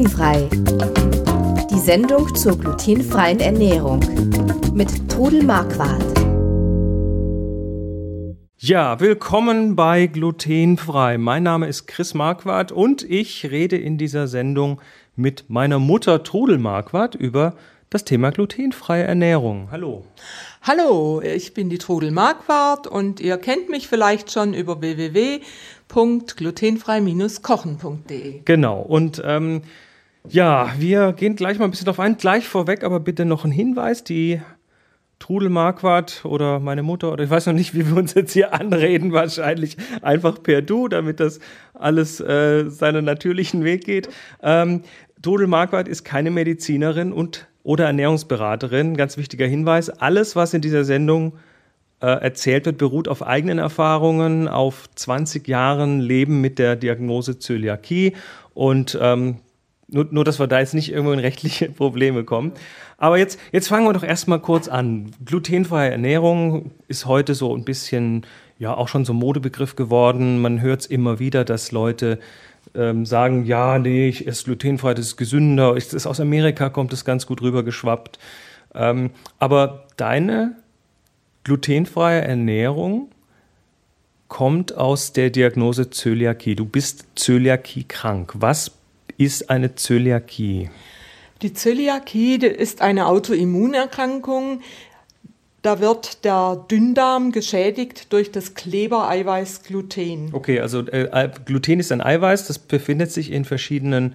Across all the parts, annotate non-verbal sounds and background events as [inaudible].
Glutenfrei. Die Sendung zur glutenfreien Ernährung mit Trudel Marquardt. Ja, willkommen bei Glutenfrei. Mein Name ist Chris Marquardt und ich rede in dieser Sendung mit meiner Mutter Trudel Marquardt über das Thema glutenfreie Ernährung. Hallo. Hallo, ich bin die Trudel Marquardt und ihr kennt mich vielleicht schon über www.glutenfrei-kochen.de. Genau, und ähm, ja, wir gehen gleich mal ein bisschen drauf ein. Gleich vorweg, aber bitte noch ein Hinweis. Die Trudel Marquardt oder meine Mutter oder ich weiß noch nicht, wie wir uns jetzt hier anreden, wahrscheinlich einfach per Du, damit das alles äh, seinen natürlichen Weg geht. Ähm, Trudel Marquardt ist keine Medizinerin und oder Ernährungsberaterin. Ganz wichtiger Hinweis. Alles, was in dieser Sendung äh, erzählt wird, beruht auf eigenen Erfahrungen, auf 20 Jahren Leben mit der Diagnose Zöliakie und ähm, nur, nur, dass wir da jetzt nicht irgendwo in rechtliche [laughs] Probleme kommen. Aber jetzt, jetzt fangen wir doch erstmal kurz an. Glutenfreie Ernährung ist heute so ein bisschen, ja, auch schon so Modebegriff geworden. Man hört es immer wieder, dass Leute ähm, sagen, ja, nee, ich esse glutenfrei, das ist gesünder. Ich, das aus Amerika kommt das ganz gut rübergeschwappt. Ähm, aber deine glutenfreie Ernährung kommt aus der Diagnose Zöliakie. Du bist Zöliakie krank. Was ist eine Zöliakie? Die Zöliakie ist eine Autoimmunerkrankung, da wird der Dünndarm geschädigt durch das Klebereiweiß Gluten. Okay, also äh, Gluten ist ein Eiweiß, das befindet sich in verschiedenen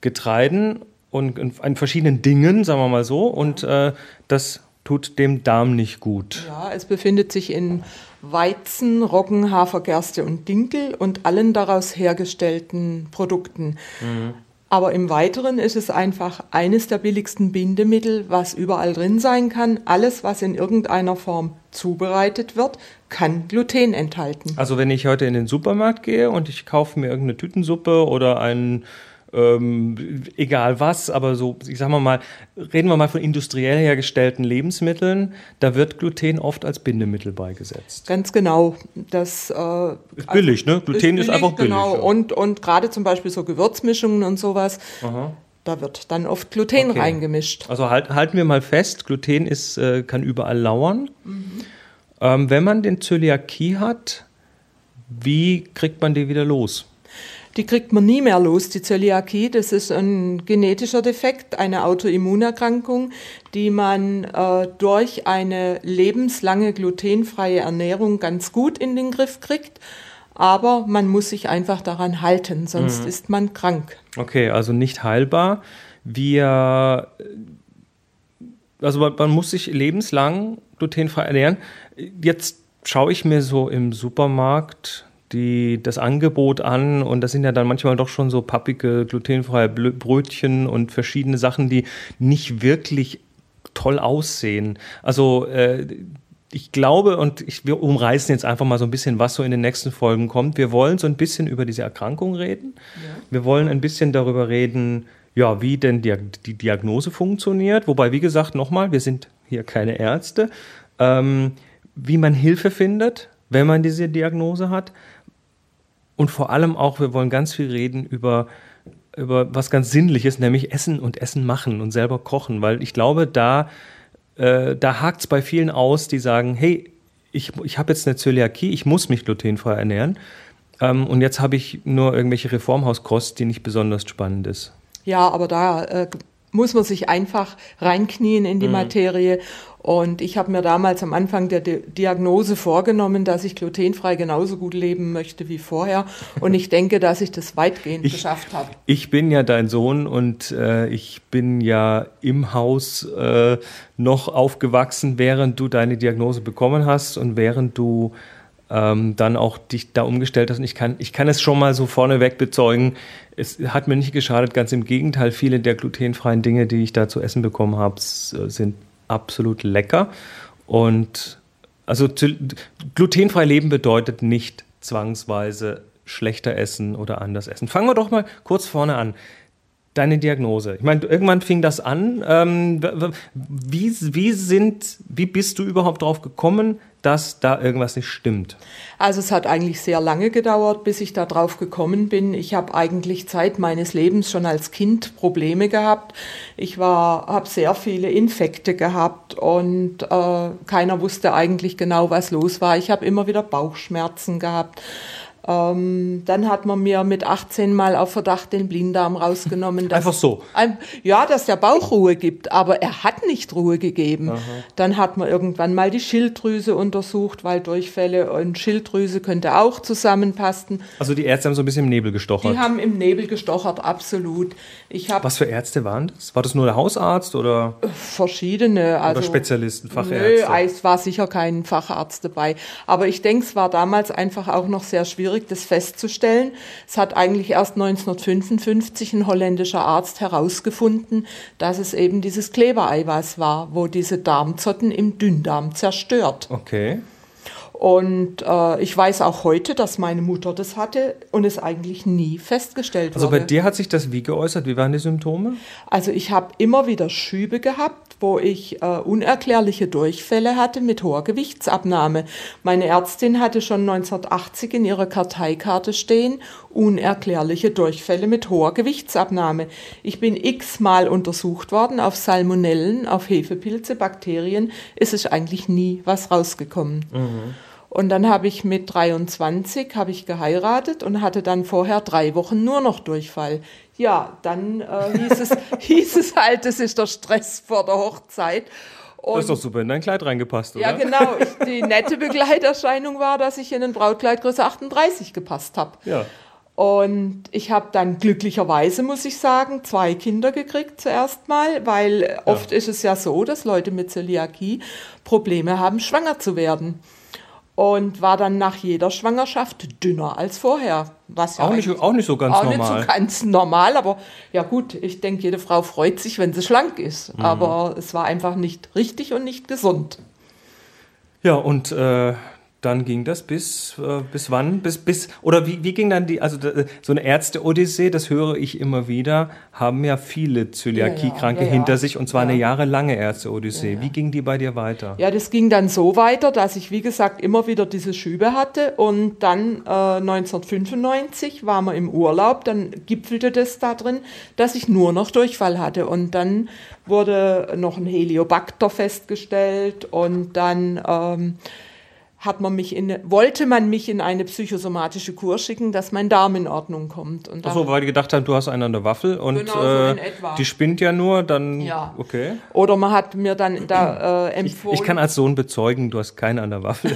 Getreiden und in, verschiedenen Dingen, sagen wir mal so, und äh, das tut dem Darm nicht gut. Ja, es befindet sich in Weizen, Roggen, Hafer, Gerste und Dinkel und allen daraus hergestellten Produkten. Mhm. Aber im Weiteren ist es einfach eines der billigsten Bindemittel, was überall drin sein kann. Alles, was in irgendeiner Form zubereitet wird, kann Gluten enthalten. Also wenn ich heute in den Supermarkt gehe und ich kaufe mir irgendeine Tütensuppe oder einen ähm, egal was, aber so, ich sag mal mal, reden wir mal von industriell hergestellten Lebensmitteln, da wird Gluten oft als Bindemittel beigesetzt. Ganz genau. Das äh, ist billig, ne? Gluten ist, billig, ist einfach billig. Genau. Ja. Und, und gerade zum Beispiel so Gewürzmischungen und sowas. Aha. Da wird dann oft Gluten okay. reingemischt. Also halt, halten wir mal fest, Gluten ist, äh, kann überall lauern. Mhm. Ähm, wenn man den Zöliakie hat, wie kriegt man die wieder los? Die kriegt man nie mehr los, die Zöliakie. Das ist ein genetischer Defekt, eine Autoimmunerkrankung, die man äh, durch eine lebenslange glutenfreie Ernährung ganz gut in den Griff kriegt. Aber man muss sich einfach daran halten, sonst mhm. ist man krank. Okay, also nicht heilbar. Wir, also man, man muss sich lebenslang glutenfrei ernähren. Jetzt schaue ich mir so im Supermarkt die, das Angebot an und das sind ja dann manchmal doch schon so pappige, glutenfreie Brötchen und verschiedene Sachen, die nicht wirklich toll aussehen. Also äh, ich glaube, und ich, wir umreißen jetzt einfach mal so ein bisschen, was so in den nächsten Folgen kommt. Wir wollen so ein bisschen über diese Erkrankung reden. Ja. Wir wollen ein bisschen darüber reden, ja, wie denn die, die Diagnose funktioniert. Wobei, wie gesagt, nochmal, wir sind hier keine Ärzte. Ähm, wie man Hilfe findet, wenn man diese Diagnose hat. Und vor allem auch, wir wollen ganz viel reden über, über was ganz Sinnliches, nämlich Essen und Essen machen und selber kochen. Weil ich glaube, da, äh, da hakt es bei vielen aus, die sagen, hey, ich, ich habe jetzt eine Zöliakie, ich muss mich glutenfrei ernähren. Ähm, und jetzt habe ich nur irgendwelche Reformhauskost, die nicht besonders spannend ist. Ja, aber da äh, muss man sich einfach reinknien in die mhm. Materie und ich habe mir damals am Anfang der Di Diagnose vorgenommen, dass ich glutenfrei genauso gut leben möchte wie vorher. Und ich denke, dass ich das weitgehend ich, geschafft habe. Ich bin ja dein Sohn und äh, ich bin ja im Haus äh, noch aufgewachsen, während du deine Diagnose bekommen hast und während du ähm, dann auch dich da umgestellt hast. Und ich kann, ich kann es schon mal so vorneweg bezeugen, es hat mir nicht geschadet, ganz im Gegenteil, viele der glutenfreien Dinge, die ich da zu essen bekommen habe, sind absolut lecker. Und also glutenfrei leben bedeutet nicht zwangsweise schlechter essen oder anders essen. Fangen wir doch mal kurz vorne an. Deine Diagnose. Ich meine, irgendwann fing das an. Ähm, wie, wie, sind, wie bist du überhaupt drauf gekommen, dass da irgendwas nicht stimmt? Also es hat eigentlich sehr lange gedauert, bis ich da drauf gekommen bin. Ich habe eigentlich Zeit meines Lebens schon als Kind Probleme gehabt. Ich habe sehr viele Infekte gehabt und äh, keiner wusste eigentlich genau, was los war. Ich habe immer wieder Bauchschmerzen gehabt. Ähm, dann hat man mir mit 18 mal auf Verdacht den Blinddarm rausgenommen. Dass, Einfach so? Ein, ja, dass der Bauch Ruhe gibt, aber er hat nicht Ruhe gegeben. Aha. Dann hat man irgendwann mal die Schilddrüse untersucht, weil Durchfälle und Schilddrüse könnte auch zusammenpassen. Also die Ärzte haben so ein bisschen im Nebel gestochert? Die haben im Nebel gestochert, absolut. Ich hab, Was für Ärzte waren das? War das nur der Hausarzt oder? Verschiedene. Also, oder Spezialisten, Fachärzte? Nö, es war sicher kein Facharzt dabei. Aber ich denke, es war damals einfach auch noch sehr schwierig schwierig, das festzustellen. Es hat eigentlich erst 1955 ein holländischer Arzt herausgefunden, dass es eben dieses Klebereiweiß war, wo diese Darmzotten im Dünndarm zerstört. Okay. Und äh, ich weiß auch heute, dass meine Mutter das hatte und es eigentlich nie festgestellt also wurde. Also bei dir hat sich das wie geäußert? Wie waren die Symptome? Also ich habe immer wieder Schübe gehabt, wo ich äh, unerklärliche Durchfälle hatte mit hoher Gewichtsabnahme. Meine Ärztin hatte schon 1980 in ihrer Karteikarte stehen, unerklärliche Durchfälle mit hoher Gewichtsabnahme. Ich bin x-mal untersucht worden auf Salmonellen, auf Hefepilze, Bakterien. Es ist eigentlich nie was rausgekommen. Mhm. Und dann habe ich mit 23 habe ich geheiratet und hatte dann vorher drei Wochen nur noch Durchfall. Ja, dann äh, hieß, es, [laughs] hieß es halt, das ist der Stress vor der Hochzeit. Und das ist doch super in dein Kleid reingepasst, oder? Ja, genau. [laughs] Ich, die nette Begleiterscheinung war, dass ich in ein Brautkleid Größe 38 gepasst habe. Ja. Und ich habe dann glücklicherweise, muss ich sagen, zwei Kinder gekriegt zuerst mal, weil oft ja. ist es ja so, dass Leute mit Zöliakie Probleme haben, schwanger zu werden und war dann nach jeder Schwangerschaft dünner als vorher. Was ja auch, nicht, auch nicht so ganz auch normal. Auch nicht so ganz normal, aber ja gut, ich denke, jede Frau freut sich, wenn sie schlank ist. Mhm. Aber es war einfach nicht richtig und nicht gesund. Ja, und äh, dann ging das bis, äh, bis wann? Bis, bis, oder wie, wie ging dann die, also so eine Ärzte-Odyssee, das höre ich immer wieder, haben ja viele Zöliakie-Kranke ja, ja, ja, hinter sich und zwar eine jahrelange Ärzte-Odyssee. Wie ging die bei dir weiter? Ja, das ging dann so weiter, dass ich, wie gesagt, immer wieder diese Schübe hatte und dann äh, 1995 waren wir im Urlaub, dann gipfelte das da drin, dass ich nur noch Durchfall hatte und dann wurde noch ein Heliobacter festgestellt und dann ähm, hat man mich in, wollte man mich in eine psychosomatische Kur schicken, dass mein Darm in Ordnung kommt. Und Achso, weil die gedacht haben, du hast einen an der Waffel und genau so äh, die spinnt ja nur, dann ja. okay. Oder man hat mir dann da äh, empfohlen. Ich, ich, kann als Sohn bezeugen, du hast keine an der Waffel.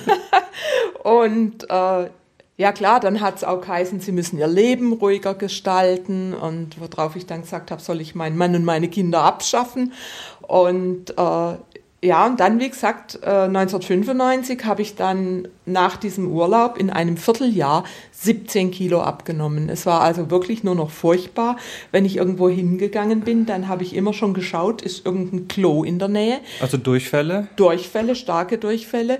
[laughs] und äh, ja klar, dann hat es auch geheißen, sie müssen ihr Leben ruhiger gestalten und worauf ich dann gesagt habe, soll ich meinen Mann und meine Kinder abschaffen. Und äh, ja, und dann, wie gesagt, 1995 äh, habe ich dann nach diesem Urlaub in einem Vierteljahr 17 Kilo abgenommen. Es war also wirklich nur noch furchtbar. Wenn ich irgendwo hingegangen bin, dann habe ich immer schon geschaut, ist irgendein Klo in der Nähe. Also Durchfälle? Durchfälle, starke Durchfälle.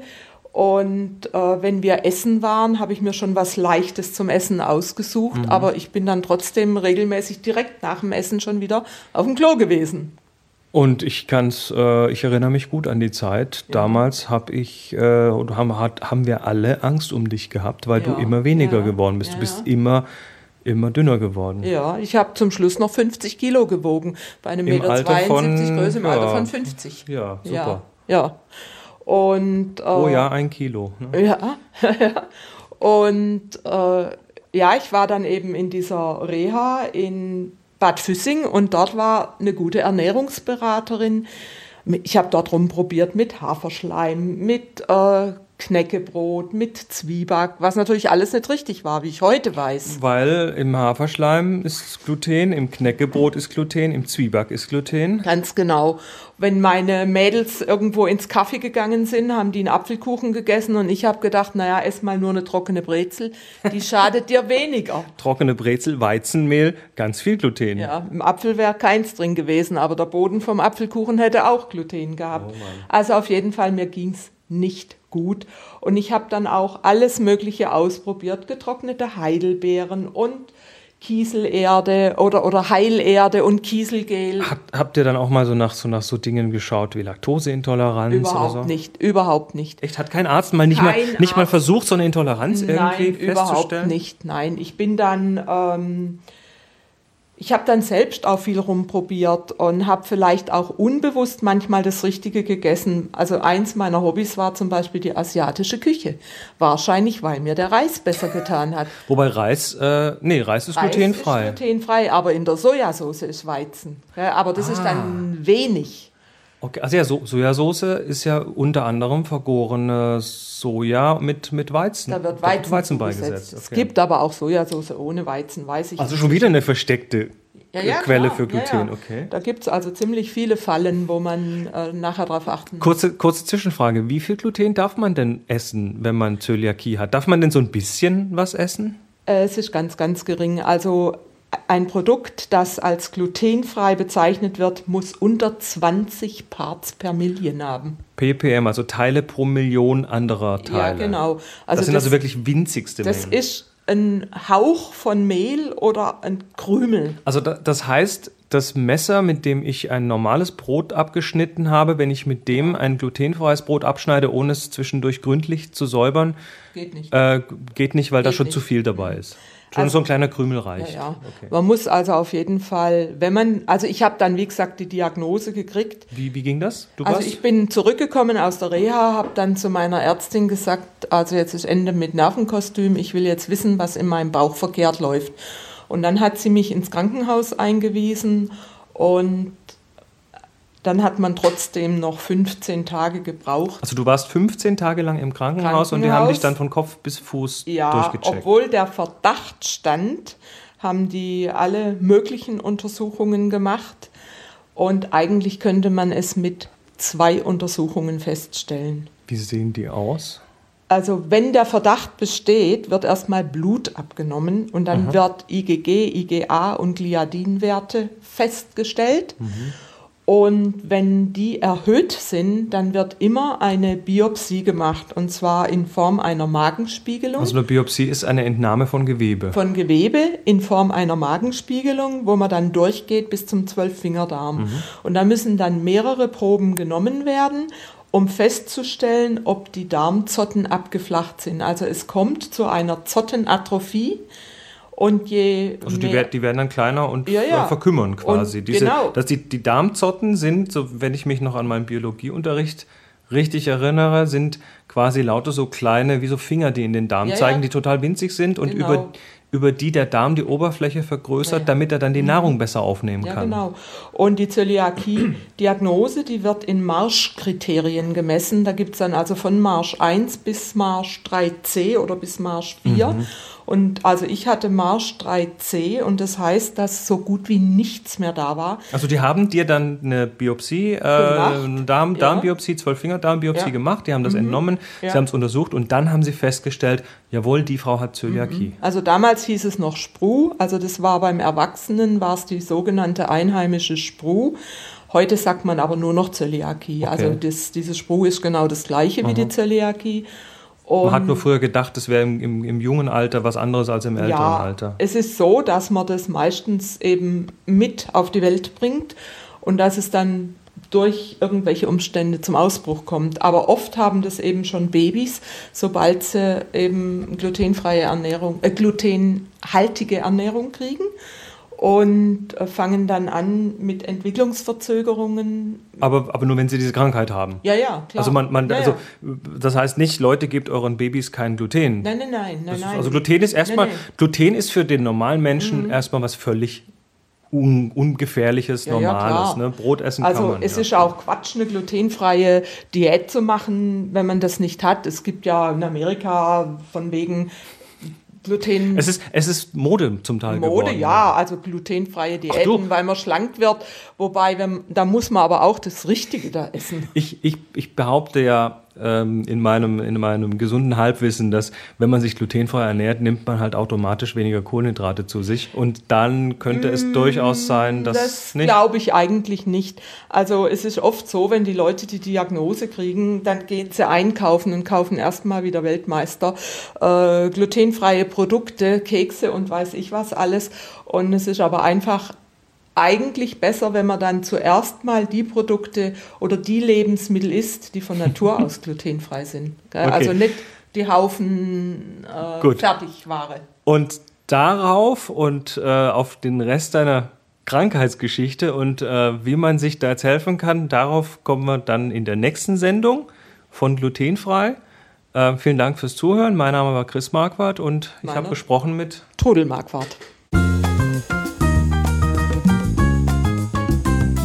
Und äh, wenn wir essen waren, habe ich mir schon was Leichtes zum Essen ausgesucht. Mhm. Aber ich bin dann trotzdem regelmäßig direkt nach dem Essen schon wieder auf dem Klo gewesen. Und ich kann's, äh, ich erinnere mich gut an die Zeit. Ja. Damals habe ich, äh, haben, hat, haben wir alle Angst um dich gehabt, weil ja. du immer weniger ja. geworden bist. Du bist immer immer dünner geworden. Ja, ich habe zum Schluss noch 50 Kilo gewogen bei einem Meter Alter 72 von, Größe im Alter von 50. Ja, super. Ja. Und, äh, oh ja, ein Kilo. Ne? [laughs] Ja. Und äh, ja, ich war dann eben in dieser Reha in Bad Füssing und dort war eine gute Ernährungsberaterin. Ich habe dort rumprobiert mit Haferschleim, mit äh, Knäckebrot mit Zwieback, was natürlich alles nicht richtig war, wie ich heute weiß. Weil im Haferschleim ist Gluten, im Knäckebrot ist Gluten, im Zwieback ist Gluten. Ganz genau. Wenn meine Mädels irgendwo ins Kaffee gegangen sind, haben die einen Apfelkuchen gegessen und ich habe gedacht, naja, ess mal nur eine trockene Brezel, die schadet dir weniger. [laughs] Trockene Brezel, Weizenmehl, ganz viel Gluten. Ja, im Apfel wäre keins drin gewesen, aber der Boden vom Apfelkuchen hätte auch Gluten gehabt. Oh also auf jeden Fall, mir ging's nicht gut. Und ich habe dann auch alles Mögliche ausprobiert, getrocknete Heidelbeeren und Kieselerde oder, oder Heilerde und Kieselgel. Hab, habt ihr dann auch mal so nach, so nach so Dingen geschaut wie Laktoseintoleranz überhaupt oder so? nicht, überhaupt nicht. Echt? Hat kein Arzt mal nicht, mal, Kein nicht mal versucht, so eine Intoleranz irgendwie Nein, überhaupt festzustellen? nicht. Nein, ich bin dann, ähm, ich habe dann selbst auch viel rumprobiert und habe vielleicht auch unbewusst manchmal das Richtige gegessen. Also eins meiner Hobbys war zum Beispiel die asiatische Küche. Wahrscheinlich, weil mir der Reis besser getan hat. Wobei Reis, äh, nee, Reis ist Reis glutenfrei. Ist glutenfrei, aber in der Sojasauce ist Weizen. Ja, aber das ist Ah. dann wenig. Okay, also ja, so Sojasauce ist ja unter anderem vergorene Soja mit, mit Weizen. Da wird Weizen, Weizen zugesetzt. beigesetzt. Es Okay. gibt aber auch Sojasauce ohne Weizen, weiß ich also schon wieder eine versteckte Ja, ja, Quelle klar. für Gluten, ja. okay. Da gibt es also ziemlich viele Fallen, wo man äh, nachher darauf achten muss. Kurze, kurze Zwischenfrage. Wie viel Gluten darf man denn essen, wenn man Zöliakie hat? Darf man denn so ein bisschen was essen? Äh, es ist ganz, ganz gering. Also ein Produkt, das als glutenfrei bezeichnet wird, muss unter 20 Parts per Million haben. ppm, also Teile pro Million anderer Teile. Ja, genau. Also das sind also wirklich winzigste Das Mengen. ist ein Hauch von Mehl oder ein Krümel. Also da, das heißt, das Messer, mit dem ich ein normales Brot abgeschnitten habe, wenn ich mit dem ein glutenfreies Brot abschneide, ohne es zwischendurch gründlich zu säubern, Geht nicht. äh, geht nicht, weil da Geht schon nicht. zu viel dabei ist. Schon Also- so ein kleiner Krümel Ja, reicht. ja. Okay. Man muss also auf jeden Fall, wenn man, also ich habe dann, wie gesagt, die Diagnose gekriegt. Wie, wie ging das? Du Also warst? ich bin zurückgekommen aus der Reha, habe dann zu meiner Ärztin gesagt, also jetzt ist Ende mit Nervenkostüm, ich will jetzt wissen, was in meinem Bauch verkehrt läuft. Und dann hat sie mich ins Krankenhaus eingewiesen und dann hat man trotzdem noch 15 Tage gebraucht. also du warst 15 Tage lang im Krankenhaus, und die haben Krankenhaus. dich dann von Kopf bis Fuß Ja, durchgecheckt. obwohl der Verdacht stand, haben die alle möglichen Untersuchungen gemacht und eigentlich könnte man es mit zwei Untersuchungen feststellen. Wie sehen die aus? Also wenn der Verdacht besteht, wird erstmal Blut abgenommen und dann wird IgG, IgA und Gliadinwerte festgestellt. Und wenn die erhöht sind, dann wird immer eine Biopsie gemacht und zwar in Form einer Magenspiegelung Also eine Biopsie ist eine Entnahme von Gewebe. von Gewebe in Form einer Magenspiegelung, wo man dann durchgeht bis zum Zwölffingerdarm. Und da müssen dann mehrere Proben genommen werden, um festzustellen, ob die Darmzotten abgeflacht sind. Also es kommt zu einer Zottenatrophie und je Also die, mehr- die werden dann kleiner und Ja, ja. verkümmern quasi. Und Diese, genau. dass die, die Darmzotten sind, so wenn ich mich noch an meinen Biologieunterricht richtig erinnere, sind quasi lauter so kleine, wie so Finger, die in den Darm Ja, zeigen, die total winzig sind und Genau. über, über die der Darm die Oberfläche vergrößert, damit er dann die Nahrung besser aufnehmen kann. genau. Und die Zöliakie-Diagnose, [clears throat] die wird in Marschkriterien gemessen. Da gibt es dann also von Marsch 1 bis Marsch 3c oder bis Marsch 4. Mhm. Und also ich hatte Marsch 3c und das heißt, dass so gut wie nichts mehr da war. Also die haben dir dann eine Biopsie, äh, Darm, Ja. Darmbiopsie, Zwölffinger-Darmbiopsie Ja. Mhm. gemacht, die haben das entnommen, Ja. sie haben es untersucht und dann haben sie festgestellt, jawohl, die Frau hat Zöliakie. Also damals hieß es noch Spru, also das war beim Erwachsenen, war es die sogenannte einheimische Spru. Heute sagt man aber nur noch Zöliakie. Also das, diese Spru ist genau das gleiche wie die Zöliakie. Und Man hat nur früher gedacht, das wäre im, im, im jungen Alter was anderes als im älteren ja, Alter. es ist so, dass man das meistens eben mit auf die Welt bringt und dass es dann durch irgendwelche Umstände zum Ausbruch kommt. Aber oft haben das eben schon Babys, sobald sie eben glutenfreie Ernährung, äh, glutenhaltige Ernährung kriegen und äh, fangen dann an mit Entwicklungsverzögerungen. Aber, aber nur wenn sie diese Krankheit haben. Ja, ja, klar. Also man, man ja, also ja. das heißt nicht, Leute gebt euren Babys kein Gluten. Nein, nein, nein, nein, ist, also Gluten ist erstmal, Nein, nein. Mhm. Gluten ist für den normalen Menschen erstmal was völlig un, ungefährliches, Ja, ja, normales. klar. ne? Brot essen Also kann man. es ja. ist auch Quatsch, eine glutenfreie Diät zu machen, wenn man das nicht hat. Es gibt ja in Amerika von wegen Gluten. es ist, es ist Mode zum Teil Mode, geworden. ja, also glutenfreie. Diäten, weil man schlank wird. Wobei, wenn, da muss man aber auch das Richtige da essen. Ich, ich, ich behaupte ja, ähm, in, meinem, in meinem gesunden Halbwissen, dass wenn man sich glutenfrei ernährt, nimmt man halt automatisch weniger Kohlenhydrate zu sich. Und dann könnte es mm, durchaus sein, dass. Das glaube ich eigentlich nicht. Also es ist oft so, wenn die Leute die Diagnose kriegen, dann gehen sie einkaufen und kaufen erstmal wieder Weltmeister äh, glutenfreie Produkte, Kekse und weiß ich was alles. Und es ist aber einfach eigentlich besser, wenn man dann zuerst mal die Produkte oder die Lebensmittel isst, die von Natur [laughs] aus glutenfrei sind. Okay. Also nicht die Haufen äh, Fertigware. Und darauf und äh, auf den Rest deiner Krankheitsgeschichte und äh, wie man sich da jetzt helfen kann, darauf kommen wir dann in der nächsten Sendung von Glutenfrei. Äh, vielen Dank fürs Zuhören. Mein Name war Chris Marquardt und ich habe gesprochen mit Todel Marquardt.